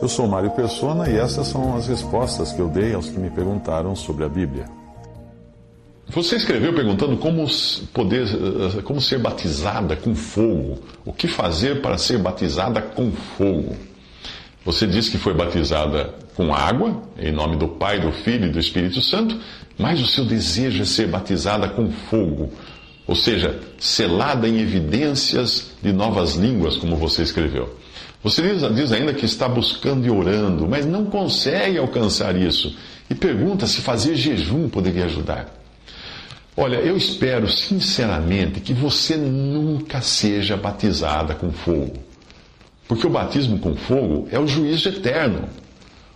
Eu sou Mário Persona e essas são as respostas que eu dei aos que me perguntaram sobre a Bíblia. Você escreveu perguntando como poder, eh, como ser batizada com fogo. O que fazer para ser batizada com fogo? Você disse que foi batizada com água, em nome do Pai, do Filho e do Espírito Santo, mas o seu desejo é ser batizada com fogo, ou seja, selada em evidências de novas línguas, como você escreveu. Você diz ainda que está buscando e orando, mas não consegue alcançar isso. E pergunta se fazer jejum poderia ajudar. Olha, eu espero sinceramente que você nunca seja batizada com fogo. Porque o batismo com fogo é o juízo eterno.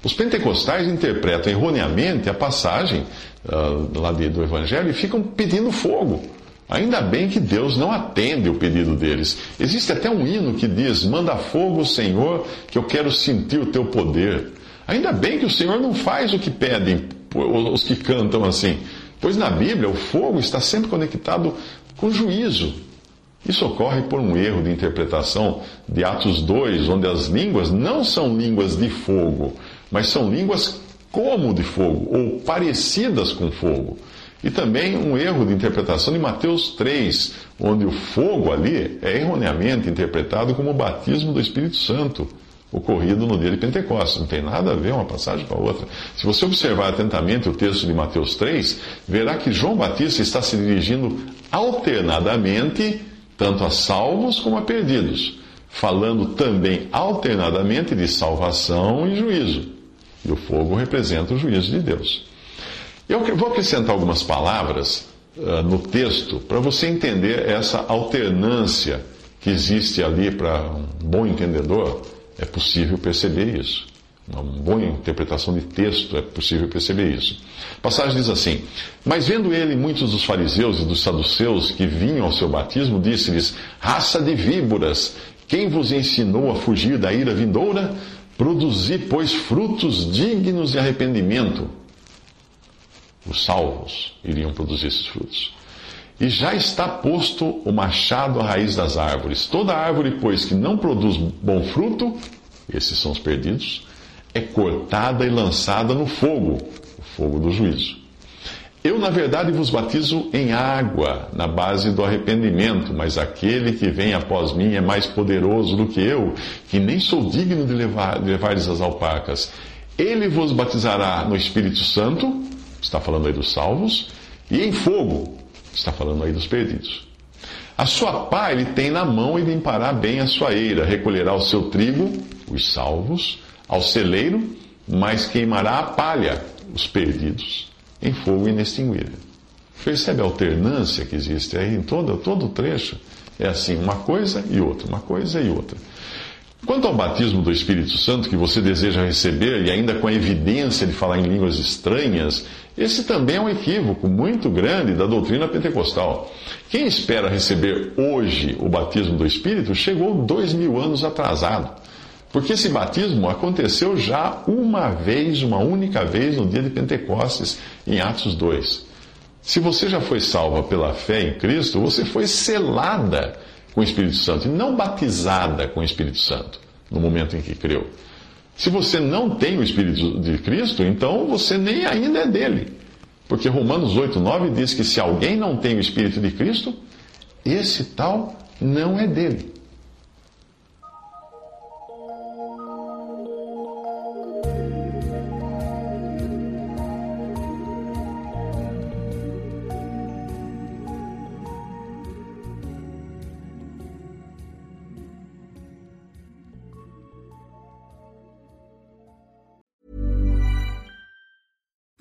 Os pentecostais interpretam erroneamente a passagem uh, lá do Evangelho e ficam pedindo fogo. Ainda bem que Deus não atende o pedido deles. Existe até um hino que diz: Manda fogo, Senhor, que eu quero sentir o teu poder. Ainda bem que o Senhor não faz o que pedem os que cantam assim. Pois na Bíblia o fogo está sempre conectado com juízo. Isso ocorre por um erro de interpretação de Atos 2, onde as línguas não são línguas de fogo, mas são línguas como de fogo, ou parecidas com fogo. E também um erro de interpretação de Mateus 3, onde o fogo ali é erroneamente interpretado como o batismo do Espírito Santo, ocorrido no dia de Pentecostes. Não tem nada a ver uma passagem com a outra. Se você observar atentamente o texto de Mateus 3, verá que João Batista está se dirigindo alternadamente tanto a salvos como a perdidos, falando também alternadamente de salvação e juízo. E o fogo representa o juízo de Deus. Eu vou acrescentar algumas palavras uh, no texto para você entender essa alternância que existe ali para um bom entendedor. É possível perceber isso. Uma boa interpretação de texto é possível perceber isso. A passagem diz assim: Mas vendo ele muitos dos fariseus e dos saduceus que vinham ao seu batismo, disse-lhes: Raça de víboras, quem vos ensinou a fugir da ira vindoura? Produzi, pois, frutos dignos de arrependimento os salvos iriam produzir esses frutos. E já está posto o machado à raiz das árvores. Toda árvore, pois, que não produz bom fruto, esses são os perdidos, é cortada e lançada no fogo, o fogo do juízo. Eu, na verdade, vos batizo em água, na base do arrependimento, mas aquele que vem após mim é mais poderoso do que eu, que nem sou digno de levar, de levar-lhes as alpacas. Ele vos batizará no Espírito Santo está falando aí dos salvos, e em fogo, está falando aí dos perdidos. A sua pá ele tem na mão e limpará bem a sua eira, recolherá o seu trigo, os salvos, ao celeiro, mas queimará a palha, os perdidos, em fogo inextinguível. Percebe a alternância que existe aí em todo, todo o trecho? É assim, uma coisa e outra, uma coisa e outra. Quanto ao batismo do Espírito Santo que você deseja receber, e ainda com a evidência de falar em línguas estranhas, esse também é um equívoco muito grande da doutrina pentecostal. Quem espera receber hoje o batismo do Espírito chegou dois mil anos atrasado. Porque esse batismo aconteceu já uma vez, uma única vez, no dia de Pentecostes, em Atos 2. Se você já foi salva pela fé em Cristo, você foi selada com o Espírito Santo, e não batizada com o Espírito Santo no momento em que creu. Se você não tem o Espírito de Cristo, então você nem ainda é dele. Porque Romanos 8, 9 diz que se alguém não tem o Espírito de Cristo, esse tal não é dele.